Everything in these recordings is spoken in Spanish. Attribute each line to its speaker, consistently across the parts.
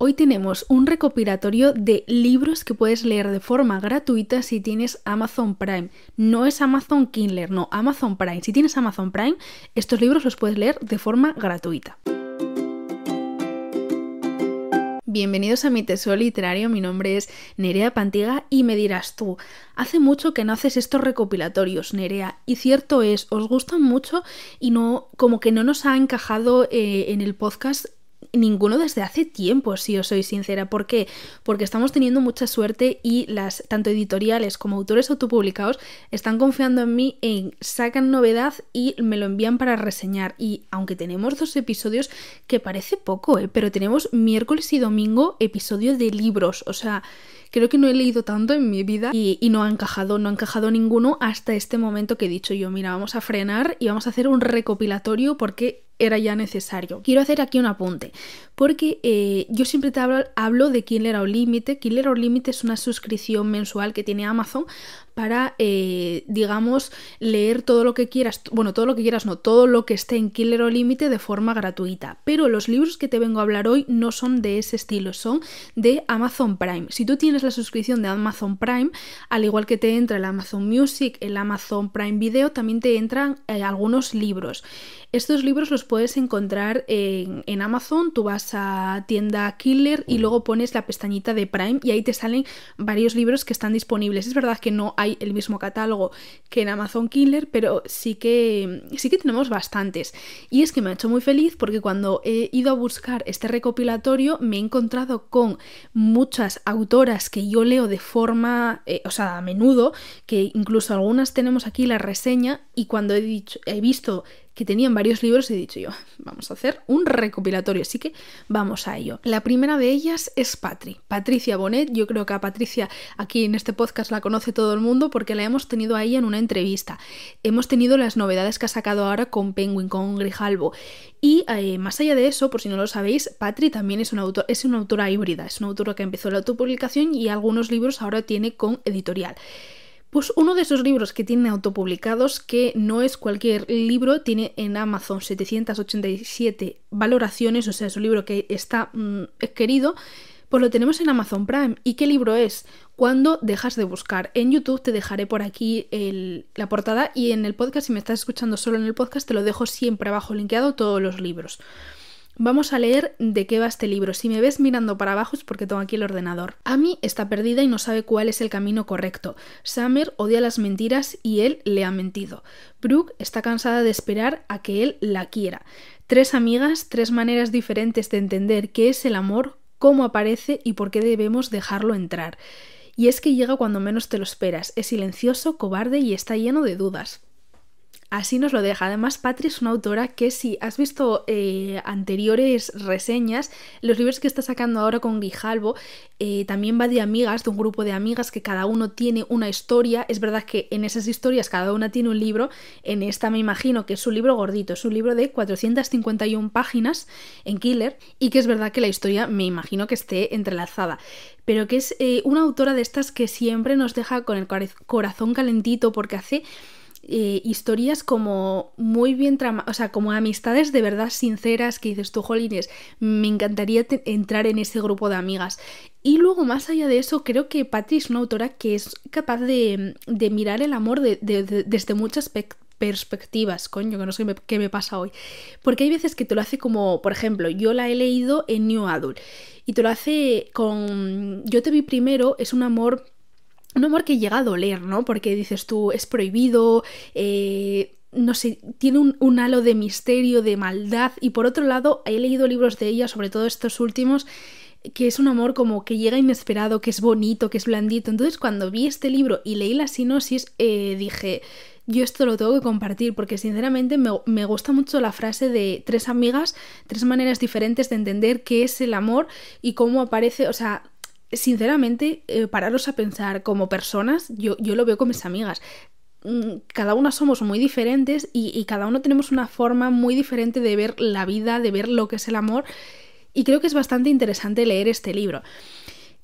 Speaker 1: Hoy tenemos un recopilatorio de libros que puedes leer de forma gratuita si tienes Amazon Prime. No es Amazon Kindle, no, Amazon Prime. Si tienes Amazon Prime, estos libros los puedes leer de forma gratuita. Bienvenidos a mi tesoro literario, mi nombre es Nerea Pantiga y me dirás tú, hace mucho que no haces estos recopilatorios, Nerea, y cierto es, os gustan mucho y no, como que no nos ha encajado eh, en el podcast ninguno desde hace tiempo, si os soy sincera. ¿Por qué? Porque estamos teniendo mucha suerte y las tanto editoriales como autores autopublicados están confiando en mí en sacan novedad y me lo envían para reseñar. Y aunque tenemos dos episodios, que parece poco, ¿eh? pero tenemos miércoles y domingo episodio de libros. O sea, creo que no he leído tanto en mi vida y, no ha encajado, no ha encajado ninguno hasta este momento que he dicho yo, mira, vamos a frenar y vamos a hacer un recopilatorio porque era ya necesario. Quiero hacer aquí un apunte, porque eh, yo siempre te hablo, hablo de Límite. Killer o Límite es una suscripción mensual que tiene Amazon para, eh, digamos, leer todo lo que quieras, bueno, todo lo que quieras, no, todo lo que esté en Killer o Límite de forma gratuita. Pero los libros que te vengo a hablar hoy no son de ese estilo, son de Amazon Prime. Si tú tienes la suscripción de Amazon Prime, al igual que te entra el Amazon Music, el Amazon Prime Video, también te entran eh, algunos libros. Estos libros los puedes encontrar en, Amazon, tú vas a tienda Killer y luego pones la pestañita de Prime y ahí te salen varios libros que están disponibles. Es verdad que no hay el mismo catálogo que en Amazon Killer, pero sí que, sí que tenemos bastantes. Y es que me ha hecho muy feliz porque cuando he ido a buscar este recopilatorio me he encontrado con muchas autoras que yo leo de forma, eh, o sea, a menudo, que incluso algunas tenemos aquí la reseña y cuando he, dicho, he visto que tenían varios libros y he dicho yo, vamos a hacer un recopilatorio, así que vamos a ello. La primera de ellas es Patri, Patricia Bonet, yo creo que a Patricia aquí en este podcast la conoce todo el mundo porque la hemos tenido ahí en una entrevista. Hemos tenido las novedades que ha sacado ahora con Penguin, con Grijalbo. Y eh, más allá de eso, por si no lo sabéis, Patri también es una, autor es una autora híbrida, es una autora que empezó la autopublicación y algunos libros ahora tiene con editorial. Pues uno de esos libros que tiene autopublicados, que no es cualquier libro, tiene en Amazon 787 valoraciones, o sea, es un libro que está mm, querido, pues lo tenemos en Amazon Prime. ¿Y qué libro es? Cuando dejas de buscar. En YouTube te dejaré por aquí la portada y en el podcast, si me estás escuchando solo en el podcast, te lo dejo siempre abajo linkeado todos los libros. Vamos a leer de qué va este libro. Si me ves mirando para abajo es porque tengo aquí el ordenador. Amy está perdida y no sabe cuál es el camino correcto. Summer odia las mentiras y él le ha mentido. Brooke está cansada de esperar a que él la quiera. Tres amigas, tres maneras diferentes de entender qué es el amor, cómo aparece y por qué debemos dejarlo entrar. Y es que llega cuando menos te lo esperas, es silencioso, cobarde y está lleno de dudas. Así nos lo deja. Además, Patri es una autora que si has visto eh, anteriores reseñas, los libros que está sacando ahora con Guijalbo, eh, también va de amigas, de un grupo de amigas que cada uno tiene una historia. Es verdad que en esas historias cada una tiene un libro. En esta me imagino que es un libro gordito, es un libro de 451 páginas en Killer y que es verdad que la historia me imagino que esté entrelazada pero que es eh, una autora de estas que siempre nos deja con el corazón calentito porque hace eh, historias como muy bien tramadas, o sea, como amistades de verdad sinceras que dices tú, Jolines, me encantaría entrar en ese grupo de amigas. Y luego, más allá de eso, creo que Patty es una autora que es capaz de, mirar el amor desde muchas perspectivas, coño, que no sé qué me, pasa hoy. Porque hay veces que te lo hace como, por ejemplo, yo la he leído en New Adult y te lo hace con... Yo te vi primero, es un amor un amor que llega a doler, ¿no? Porque dices tú, es prohibido, eh, no sé, tiene un, halo de misterio, de maldad, y por otro lado, he leído libros de ella, sobre todo estos últimos, que es un amor como que llega inesperado, que es bonito, que es blandito. Entonces, cuando vi este libro y leí la sinopsis, eh, dije, yo esto lo tengo que compartir porque sinceramente me, me, gusta mucho la frase de tres amigas, tres maneras diferentes de entender qué es el amor y cómo aparece, o sea, sinceramente, eh, pararos a pensar como personas, yo, yo lo veo con mis amigas. Mm, cada una somos muy diferentes y, cada uno tenemos una forma muy diferente de ver la vida, de ver lo que es el amor. Y creo que es bastante interesante leer este libro.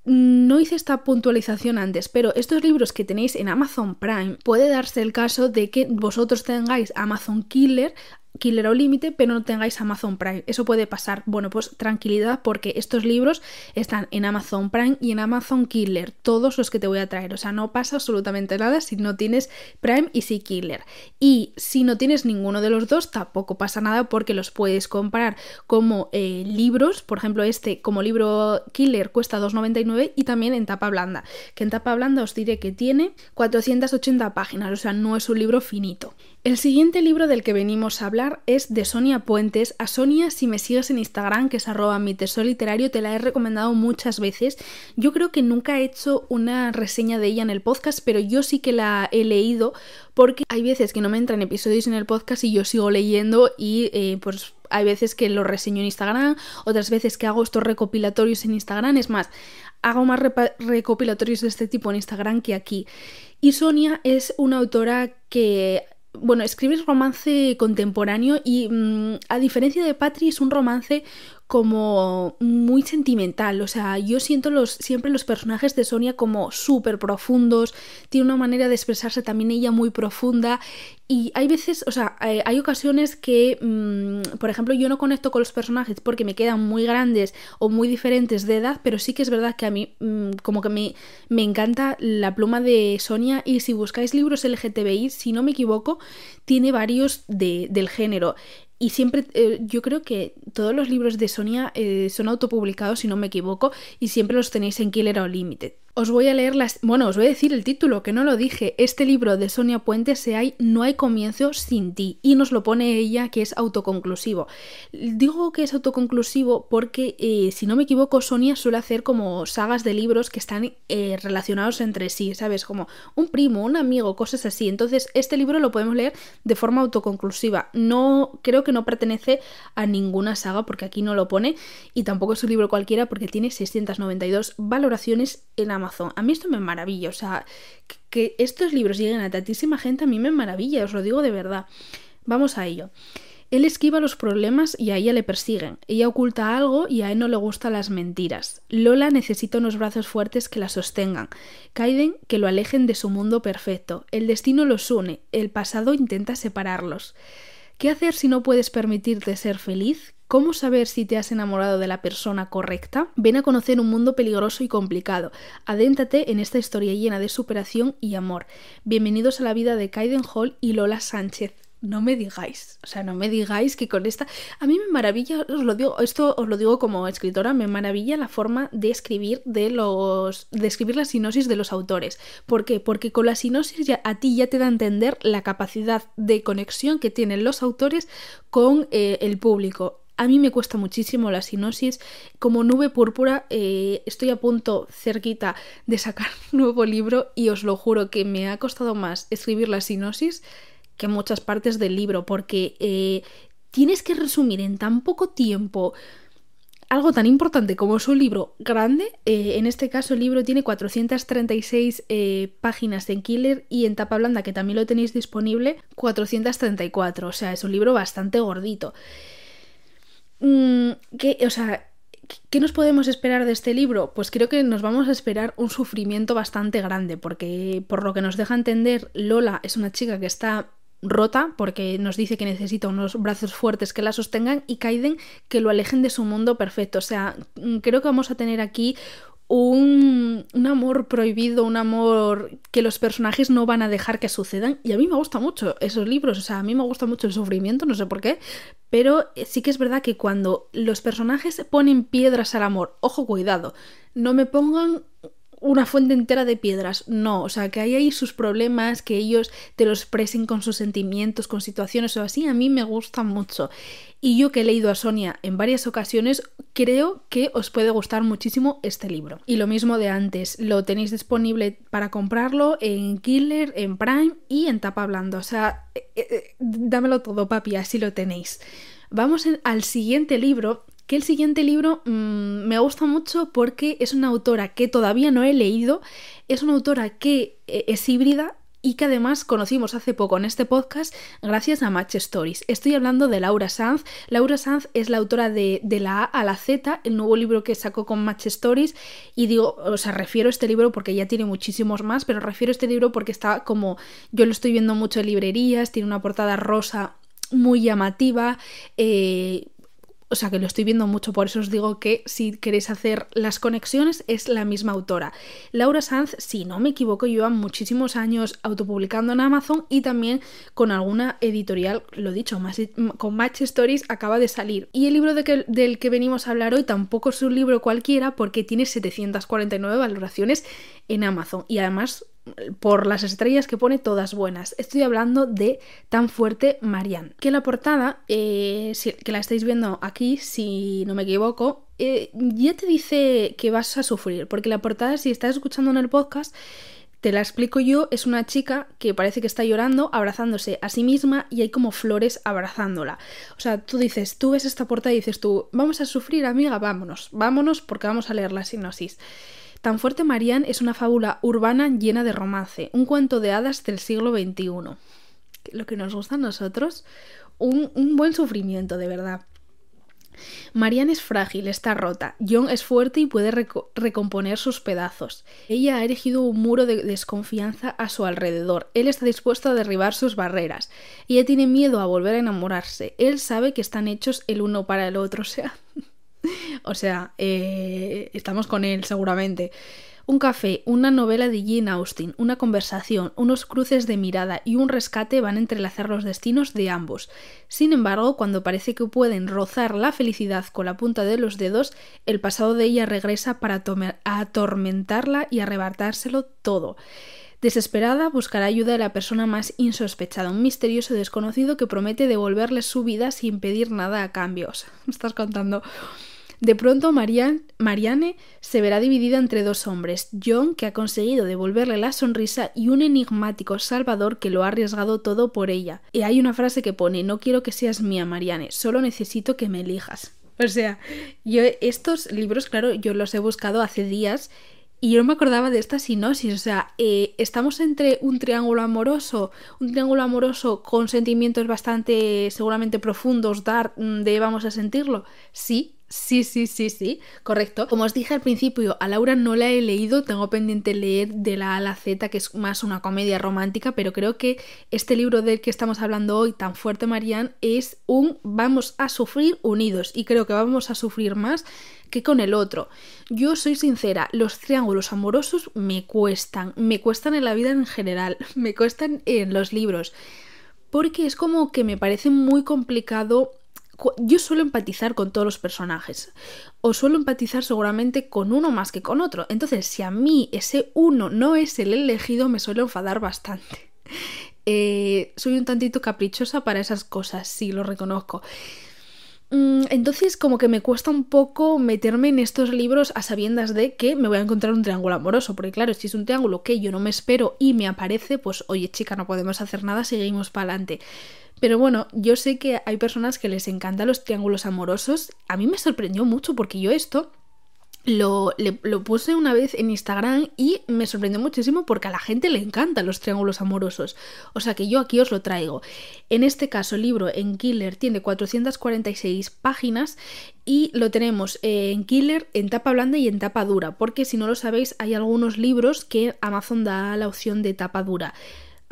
Speaker 1: No hice esta puntualización antes, pero estos libros que tenéis en Amazon Prime puede darse el caso de que vosotros tengáis Amazon Killer Killer o Límite, pero no tengáis Amazon Prime. Eso puede pasar. Bueno, pues tranquilidad porque estos libros están en Amazon Prime y en Amazon Killer, todos los que te voy a traer. O sea, no pasa absolutamente nada si no tienes Prime y si Killer. Y si no tienes ninguno de los dos, tampoco pasa nada porque los puedes comprar como eh, libros. Por ejemplo, este como libro Killer cuesta 2,99 y también en tapa blanda. Que en tapa blanda os diré que tiene 480 páginas, o sea, no es un libro finito. El siguiente libro del que venimos a hablar es de Sonia Puentes. A Sonia, si me sigues en Instagram, que es arroba mi tesoro literario, te la he recomendado muchas veces. Yo creo que nunca he hecho una reseña de ella en el podcast, pero yo sí que la he leído porque hay veces que no me entran episodios en el podcast y yo sigo leyendo y eh, pues hay veces que lo reseño en Instagram, otras veces que hago estos recopilatorios en Instagram. Es más, hago más recopilatorios de este tipo en Instagram que aquí. Y Sonia es una autora que bueno, escribes romance contemporáneo y mm, a diferencia de Patri es un romance como muy sentimental, o sea, yo siento los, siempre los personajes de Sonia como súper profundos, tiene una manera de expresarse también ella muy profunda y hay veces, o sea, eh, hay ocasiones que, mm, por ejemplo, yo no conecto con los personajes porque me quedan muy grandes o muy diferentes de edad, pero sí que es verdad que a mí mm, como que me, me encanta la pluma de Sonia y si buscáis libros LGTBI, si no me equivoco, tiene varios de, del género. Y siempre, eh, yo creo que todos los libros de Sonia eh, son autopublicados, si no me equivoco, y siempre los tenéis en Killer o Limited. Os voy a leer las. Bueno, os voy a decir el título, que no lo dije. Este libro de Sonia Puente se hay No hay comienzo sin ti. Y nos lo pone ella que es autoconclusivo. Digo que es autoconclusivo porque, eh, si no me equivoco, Sonia suele hacer como sagas de libros que están eh, relacionados entre sí, ¿sabes? Como un primo, un amigo, cosas así. Entonces, este libro lo podemos leer de forma autoconclusiva. No, creo que no pertenece a ninguna saga porque aquí no lo pone. Y tampoco es un libro cualquiera porque tiene 692 valoraciones en Amazon. A mí esto me maravilla, o sea, que, estos libros lleguen a tantísima gente a mí me maravilla, os lo digo de verdad. Vamos a ello. Él esquiva los problemas y a ella le persiguen. Ella oculta algo y a él no le gustan las mentiras. Lola necesita unos brazos fuertes que la sostengan. Kaiden que lo alejen de su mundo perfecto. El destino los une. El pasado intenta separarlos. ¿Qué hacer si no puedes permitirte ser feliz? ¿Cómo saber si te has enamorado de la persona correcta? Ven a conocer un mundo peligroso y complicado. Adéntate en esta historia llena de superación y amor. Bienvenidos a la vida de Kaiden Hall y Lola Sánchez no me digáis, o sea, no me digáis que con esta... A mí me maravilla, os lo digo, esto os lo digo como escritora, me maravilla la forma de escribir de los... de escribir la sinosis de los autores. ¿Por qué? Porque con la sinosis ya, a ti ya te da a entender la capacidad de conexión que tienen los autores con eh, el público. A mí me cuesta muchísimo la sinosis. Como nube púrpura, eh, estoy a punto cerquita de sacar un nuevo libro y os lo juro que me ha costado más escribir la sinosis que muchas partes del libro, porque eh, tienes que resumir en tan poco tiempo algo tan importante como es un libro grande. Eh, en este caso, el libro tiene 436 eh, páginas en Killer y en tapa blanda, que también lo tenéis disponible, 434. O sea, es un libro bastante gordito. Mm, que, o sea, ¿Qué nos podemos esperar de este libro? Pues creo que nos vamos a esperar un sufrimiento bastante grande, porque por lo que nos deja entender, Lola es una chica que está rota porque nos dice que necesita unos brazos fuertes que la sostengan y Kaiden que lo alejen de su mundo perfecto. O sea, mm, creo que vamos a tener aquí un, un, amor prohibido, un amor que los personajes no van a dejar que sucedan. Y a mí me gusta mucho esos libros, o sea, a mí me gusta mucho el sufrimiento, no sé por qué, pero sí que es verdad que cuando los personajes ponen piedras al amor, ojo, cuidado, no me pongan una fuente entera de piedras, no, o sea, que hay ahí sus problemas, que ellos te los expresen con sus sentimientos, con situaciones o así, a mí me gusta mucho. Y yo que he leído a Sonia en varias ocasiones, creo que os puede gustar muchísimo este libro. Y lo mismo de antes, lo tenéis disponible para comprarlo en Killer, en Prime y en tapa blanda, o sea, eh, eh, dámelo todo, papi, así lo tenéis. Vamos al siguiente libro que el siguiente libro mm, me gusta mucho porque es una autora que todavía no he leído, es una autora que eh, es híbrida y que además conocimos hace poco en este podcast gracias a Match Stories. Estoy hablando de Laura Sanz. Laura Sanz es la autora de, de, la A a la Z, el nuevo libro que sacó con Match Stories. Y digo, o sea, refiero a este libro porque ya tiene muchísimos más, pero refiero a este libro porque está como, yo lo estoy viendo mucho en librerías, tiene una portada rosa muy llamativa. Eh, o sea que lo estoy viendo mucho, por eso os digo que si queréis hacer las conexiones es la misma autora. Laura Sanz, si no me equivoco, lleva muchísimos años autopublicando en Amazon y también con alguna editorial, lo dicho, con Match Stories acaba de salir. Y el libro del que venimos a hablar hoy tampoco es un libro cualquiera porque tiene 749 valoraciones en Amazon y además por las estrellas que pone todas buenas. Estoy hablando de Tan fuerte Marianne. Que la portada, eh, que la estáis viendo aquí, si no me equivoco, eh, ya te dice que vas a sufrir. Porque la portada, si estás escuchando en el podcast, te la explico yo, es una chica que parece que está llorando, abrazándose a sí misma y hay como flores abrazándola. O sea, tú dices, tú ves esta portada y dices tú, vamos a sufrir, amiga, vámonos, vámonos porque vamos a leer la sinopsis. Tan fuerte Marianne es una fábula urbana llena de romance, un cuento de hadas del siglo XXI. Lo que nos gusta a nosotros, un, buen sufrimiento, de verdad. Marianne es frágil, está rota. John es fuerte y puede recomponer sus pedazos. Ella ha erigido un muro de desconfianza a su alrededor. Él está dispuesto a derribar sus barreras. Ella tiene miedo a volver a enamorarse. Él sabe que están hechos el uno para el otro. O sea, o sea, eh, estamos con él seguramente. Un café, una novela de Jane Austen, una conversación, unos cruces de mirada y un rescate van a entrelazar los destinos de ambos. Sin embargo, cuando parece que pueden rozar la felicidad con la punta de los dedos, el pasado de ella regresa para atormentarla y arrebatárselo todo. Desesperada, buscará ayuda de la persona más insospechada, un misterioso desconocido que promete devolverle su vida sin pedir nada a cambio. me estás contando de pronto Marianne se verá dividida entre dos hombres, John, que ha conseguido devolverle la sonrisa, y un enigmático Salvador que lo ha arriesgado todo por ella. Y hay una frase que pone, no quiero que seas mía, Marianne, solo necesito que me elijas. O sea, yo estos libros, claro, yo los he buscado hace días y yo no me acordaba de esta sinosis, o sea, eh, estamos entre un triángulo amoroso, un triángulo amoroso con sentimientos bastante seguramente profundos, dar de vamos a sentirlo. Sí, Sí, sí, sí, sí, correcto. Como os dije al principio, a Laura no la he leído, tengo pendiente leer de la A la Z, que es más una comedia romántica, pero creo que este libro del que estamos hablando hoy, tan fuerte Marianne, es un vamos a sufrir unidos y creo que vamos a sufrir más que con el otro. Yo soy sincera, los triángulos amorosos me cuestan, me cuestan en la vida en general, me cuestan en los libros, porque es como que me parece muy complicado yo suelo empatizar con todos los personajes o suelo empatizar seguramente con uno más que con otro. Entonces, si a mí ese uno no es el elegido, me suelo enfadar bastante. Eh, soy un tantito caprichosa para esas cosas, sí, lo reconozco. Mm, entonces, como que me cuesta un poco meterme en estos libros a sabiendas de que me voy a encontrar un triángulo amoroso. Porque, claro, si es un triángulo que yo no me espero y me aparece, pues, oye, chica, no podemos hacer nada, seguimos para adelante. Pero bueno, yo sé que hay personas que les encantan los triángulos amorosos. A mí me sorprendió mucho porque yo esto lo, lo, puse una vez en Instagram y me sorprendió muchísimo porque a la gente le encantan los triángulos amorosos. O sea que yo aquí os lo traigo. En este caso, el libro en Killer tiene 446 páginas y lo tenemos en Killer en tapa blanda y en tapa dura. Porque si no lo sabéis, hay algunos libros que Amazon da la opción de tapa dura.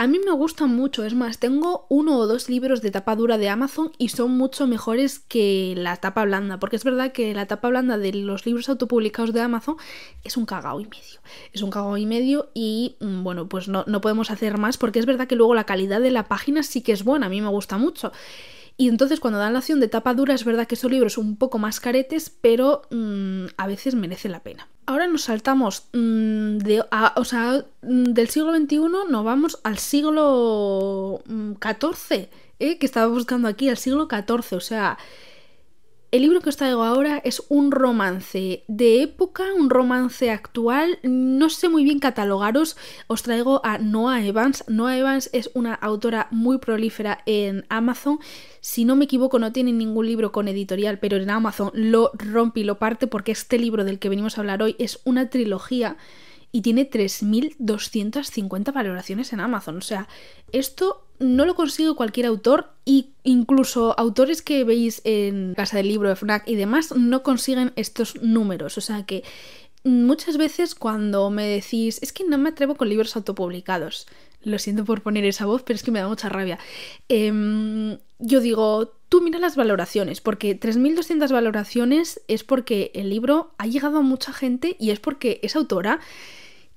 Speaker 1: A mí me gustan mucho, es más, tengo uno o dos libros de tapa dura de Amazon y son mucho mejores que la tapa blanda, porque es verdad que la tapa blanda de los libros autopublicados de Amazon es un cagao y medio. Es un cagao y medio y mm, bueno, pues no, no podemos hacer más porque es verdad que luego la calidad de la página sí que es buena, a mí me gusta mucho. Y entonces cuando dan la opción de tapa dura es verdad que esos libros son un poco más caretes, pero mm, a veces merece la pena. Nos saltamos mm, de, o sea, mm, del siglo XXI, nos vamos al siglo XIV, ¿eh? que estaba buscando aquí, al siglo XIV, o sea... El libro que os traigo ahora es un romance de época, un romance actual. No sé muy bien catalogaros. Os traigo a Noah Evans. Noah Evans es una autora muy prolífera en Amazon. Si no me equivoco, no tiene ningún libro con editorial, pero en Amazon lo rompe y lo parte porque este libro del que venimos a hablar hoy es una trilogía y tiene 3.250 valoraciones en Amazon. O sea, esto no lo consigue cualquier autor y incluso autores que veis en Casa del Libro, de FNAC y demás no consiguen estos números. O sea que muchas veces cuando me decís, es que no me atrevo con libros autopublicados, Lo siento por poner esa voz, pero es que me da mucha rabia. Em, yo digo, tú mira las valoraciones, porque 3.200 valoraciones es porque el libro ha llegado a mucha gente y es porque esa autora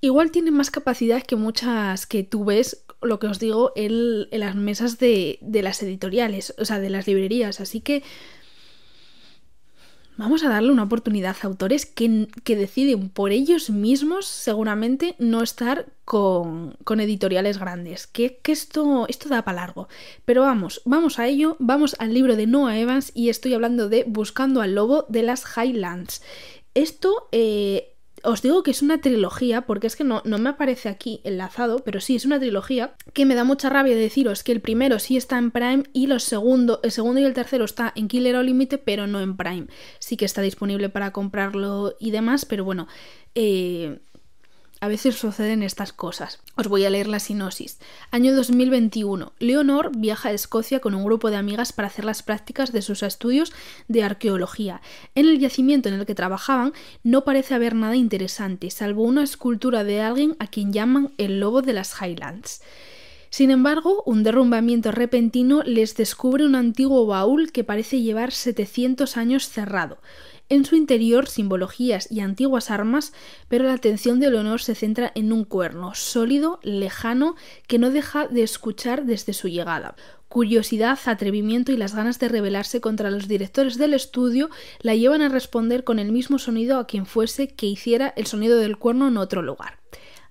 Speaker 1: igual tiene más capacidad que muchas que tú ves, lo que os digo, en, las mesas de, de las editoriales, o sea, de las librerías. Así que Vamos a darle una oportunidad a autores que, deciden por ellos mismos seguramente no estar con, editoriales grandes. Que, esto, esto da para largo. Pero vamos, vamos a ello, vamos al libro de Noah Evans y estoy hablando de Buscando al Lobo de las Highlands. Esto eh, os digo que es una trilogía, porque es que no, no me aparece aquí enlazado, pero sí, es una trilogía que me da mucha rabia deciros que el primero sí está en Prime y los segundo, el segundo y el tercero está en Killer o Límite, pero no en Prime. Sí que está disponible para comprarlo y demás, pero bueno, eh, a veces suceden estas cosas. Os voy a leer la sinosis. Año 2021. Leonor viaja a Escocia con un grupo de amigas para hacer las prácticas de sus estudios de arqueología. En el yacimiento en el que trabajaban no parece haber nada interesante, salvo una escultura de alguien a quien llaman el lobo de las Highlands. Sin embargo, un derrumbamiento repentino les descubre un antiguo baúl que parece llevar 700 años cerrado. En su interior, simbologías y antiguas armas, pero la atención de Leonor se centra en un cuerno sólido, lejano, que no deja de escuchar desde su llegada. Curiosidad, atrevimiento y las ganas de rebelarse contra los directores del estudio la llevan a responder con el mismo sonido a quien fuese que hiciera el sonido del cuerno en otro lugar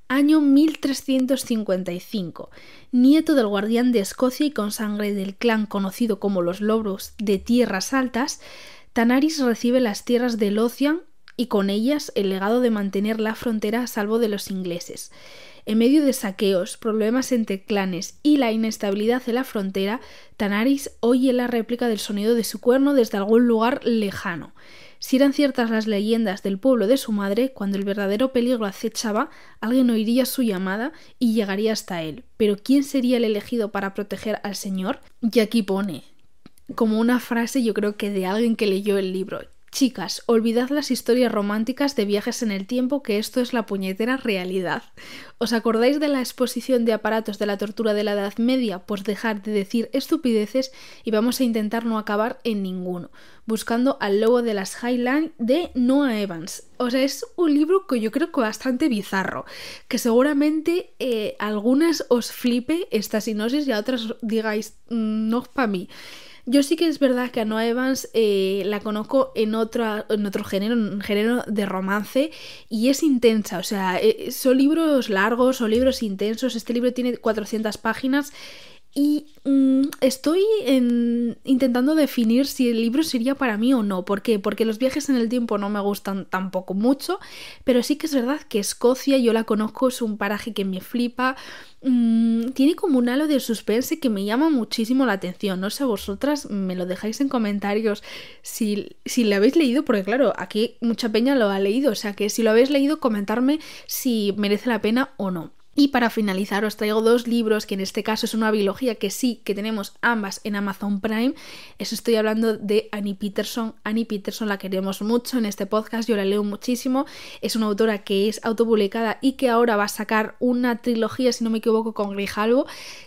Speaker 1: año 1355. Nieto del guardián de Escocia y con sangre del clan conocido como los lobos de tierras altas, Tanaris recibe las tierras de Lothian y con ellas el legado de mantener la frontera a salvo de los ingleses. En medio de saqueos, problemas entre clanes y la inestabilidad de la frontera, Tanaris oye la réplica del sonido de su cuerno desde algún lugar lejano. Si eran ciertas las leyendas del pueblo de su madre, cuando el verdadero peligro acechaba, alguien oiría su llamada y llegaría hasta él. Pero ¿quién sería el elegido para proteger al Señor? Y aquí pone, como una frase yo creo que de alguien que leyó el libro. Chicas, olvidad las historias románticas de viajes en el tiempo, que esto es la puñetera realidad. ¿Os acordáis de la exposición de aparatos de la tortura de la Edad Media? Pues dejar de decir estupideces y vamos a intentar no acabar en ninguno. Buscando al lobo de las Highland de Noah Evans. O sea, es un libro que yo creo que bastante bizarro, que seguramente eh, algunas os flipe esta sinosis y a otras digáis, mm, no para mí. Yo sí que es verdad que a Noah Evans eh, la conozco en, otra, en otro género, en género de romance, y es intensa. O sea, eh, son libros largos, son libros intensos. Este libro tiene 400 páginas y mm, estoy intentando definir si el libro sería para mí o no. ¿Por qué? Porque los viajes en el tiempo no me gustan tampoco mucho, pero sí que es verdad que Escocia, yo la conozco, es un paraje que me flipa. Mm, tiene como un halo de suspense que me llama muchísimo la atención. No sé, vosotras me lo dejáis en comentarios si, si lo habéis leído, porque claro, aquí mucha peña lo ha leído, o sea que si lo habéis leído, comentarme si merece la pena o no. Y para finalizar os traigo dos libros, que en este caso es una biología que sí, que tenemos ambas en Amazon Prime. Eso estoy hablando de Annie Peterson. Annie Peterson la queremos mucho en este podcast, yo la leo muchísimo. Es una autora que es autopublicada y que ahora va a sacar una trilogía, si no me equivoco, con Grijalvo,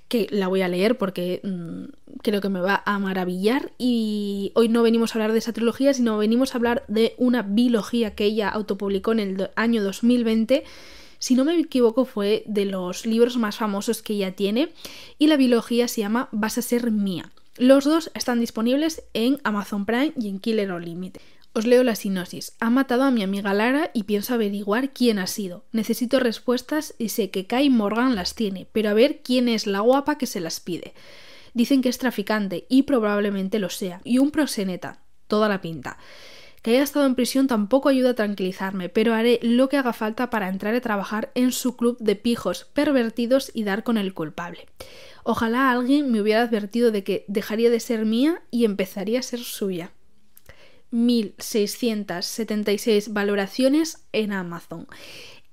Speaker 1: que la voy a leer porque mm, creo que me va a maravillar. Y hoy no venimos a hablar de esa trilogía, sino venimos a hablar de una biología que ella autopublicó en el año 2020 si no me equivoco fue de los libros más famosos que ella tiene y la biología se llama Vas a ser mía. Los dos están disponibles en Amazon Prime y en Killer o Limit. Os leo la sinopsis. Ha matado a mi amiga Lara y pienso averiguar quién ha sido. Necesito respuestas y sé que Kai Morgan las tiene, pero a ver quién es la guapa que se las pide. Dicen que es traficante y probablemente lo sea, y un proxeneta. Toda la pinta. Que haya estado en prisión tampoco ayuda a tranquilizarme, pero haré lo que haga falta para entrar a trabajar en su club de pijos pervertidos y dar con el culpable. Ojalá alguien me hubiera advertido de que dejaría de ser mía y empezaría a ser suya. 1676 valoraciones en Amazon.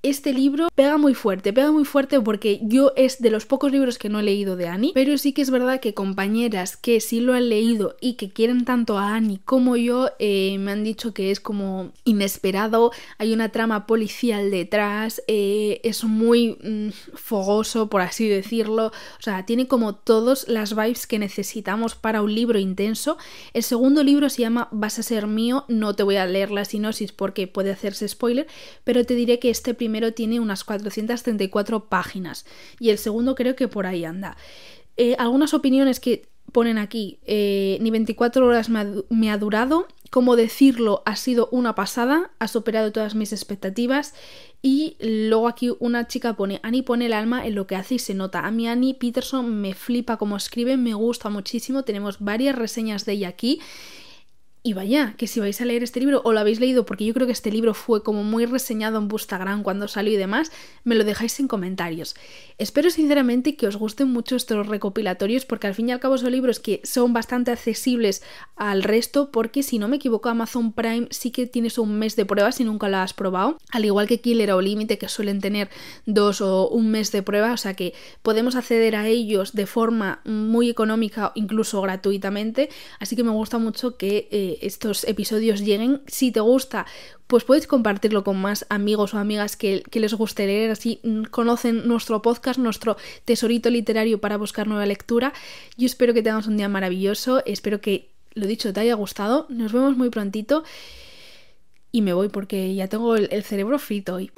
Speaker 1: Este libro pega muy fuerte, pega muy fuerte porque yo es de los pocos libros que no he leído de Annie, pero sí que es verdad que compañeras que sí lo han leído y que quieren tanto a Annie como yo eh, me han dicho que es como inesperado, hay una trama policial detrás, eh, es muy mm, fogoso por así decirlo, o sea, tiene como todas las vibes que necesitamos para un libro intenso. El segundo libro se llama Vas a ser mío, no te voy a leer la sinopsis porque puede hacerse spoiler, pero te diré que este primero tiene unas 434 páginas y el segundo creo que por ahí anda. Eh, algunas opiniones que ponen aquí, eh, ni 24 horas me ha, durado, como decirlo ha sido una pasada, ha superado todas mis expectativas y luego aquí una chica pone, Annie pone el alma en lo que hace y se nota. A mí Annie Peterson me flipa como escribe, me gusta muchísimo, tenemos varias reseñas de ella aquí y vaya, que si vais a leer este libro o lo habéis leído, porque yo creo que este libro fue como muy reseñado en Instagram cuando salió y demás, me lo dejáis en comentarios. Espero sinceramente que os gusten mucho estos recopilatorios, porque al fin y al cabo son libros que son bastante accesibles al resto, porque si no me equivoco, Amazon Prime sí que tienes un mes de prueba si nunca lo has probado, al igual que Killer o Límite, que suelen tener dos o un mes de prueba, o sea que podemos acceder a ellos de forma muy económica, incluso gratuitamente, así que me gusta mucho que. Eh, estos episodios lleguen. Si te gusta, pues puedes compartirlo con más amigos o amigas que, que, les guste leer, así conocen nuestro podcast, nuestro tesorito literario para buscar nueva lectura. Yo espero que tengas un día maravilloso, espero que, lo dicho, te haya gustado. Nos vemos muy prontito y me voy porque ya tengo el, el cerebro frito hoy.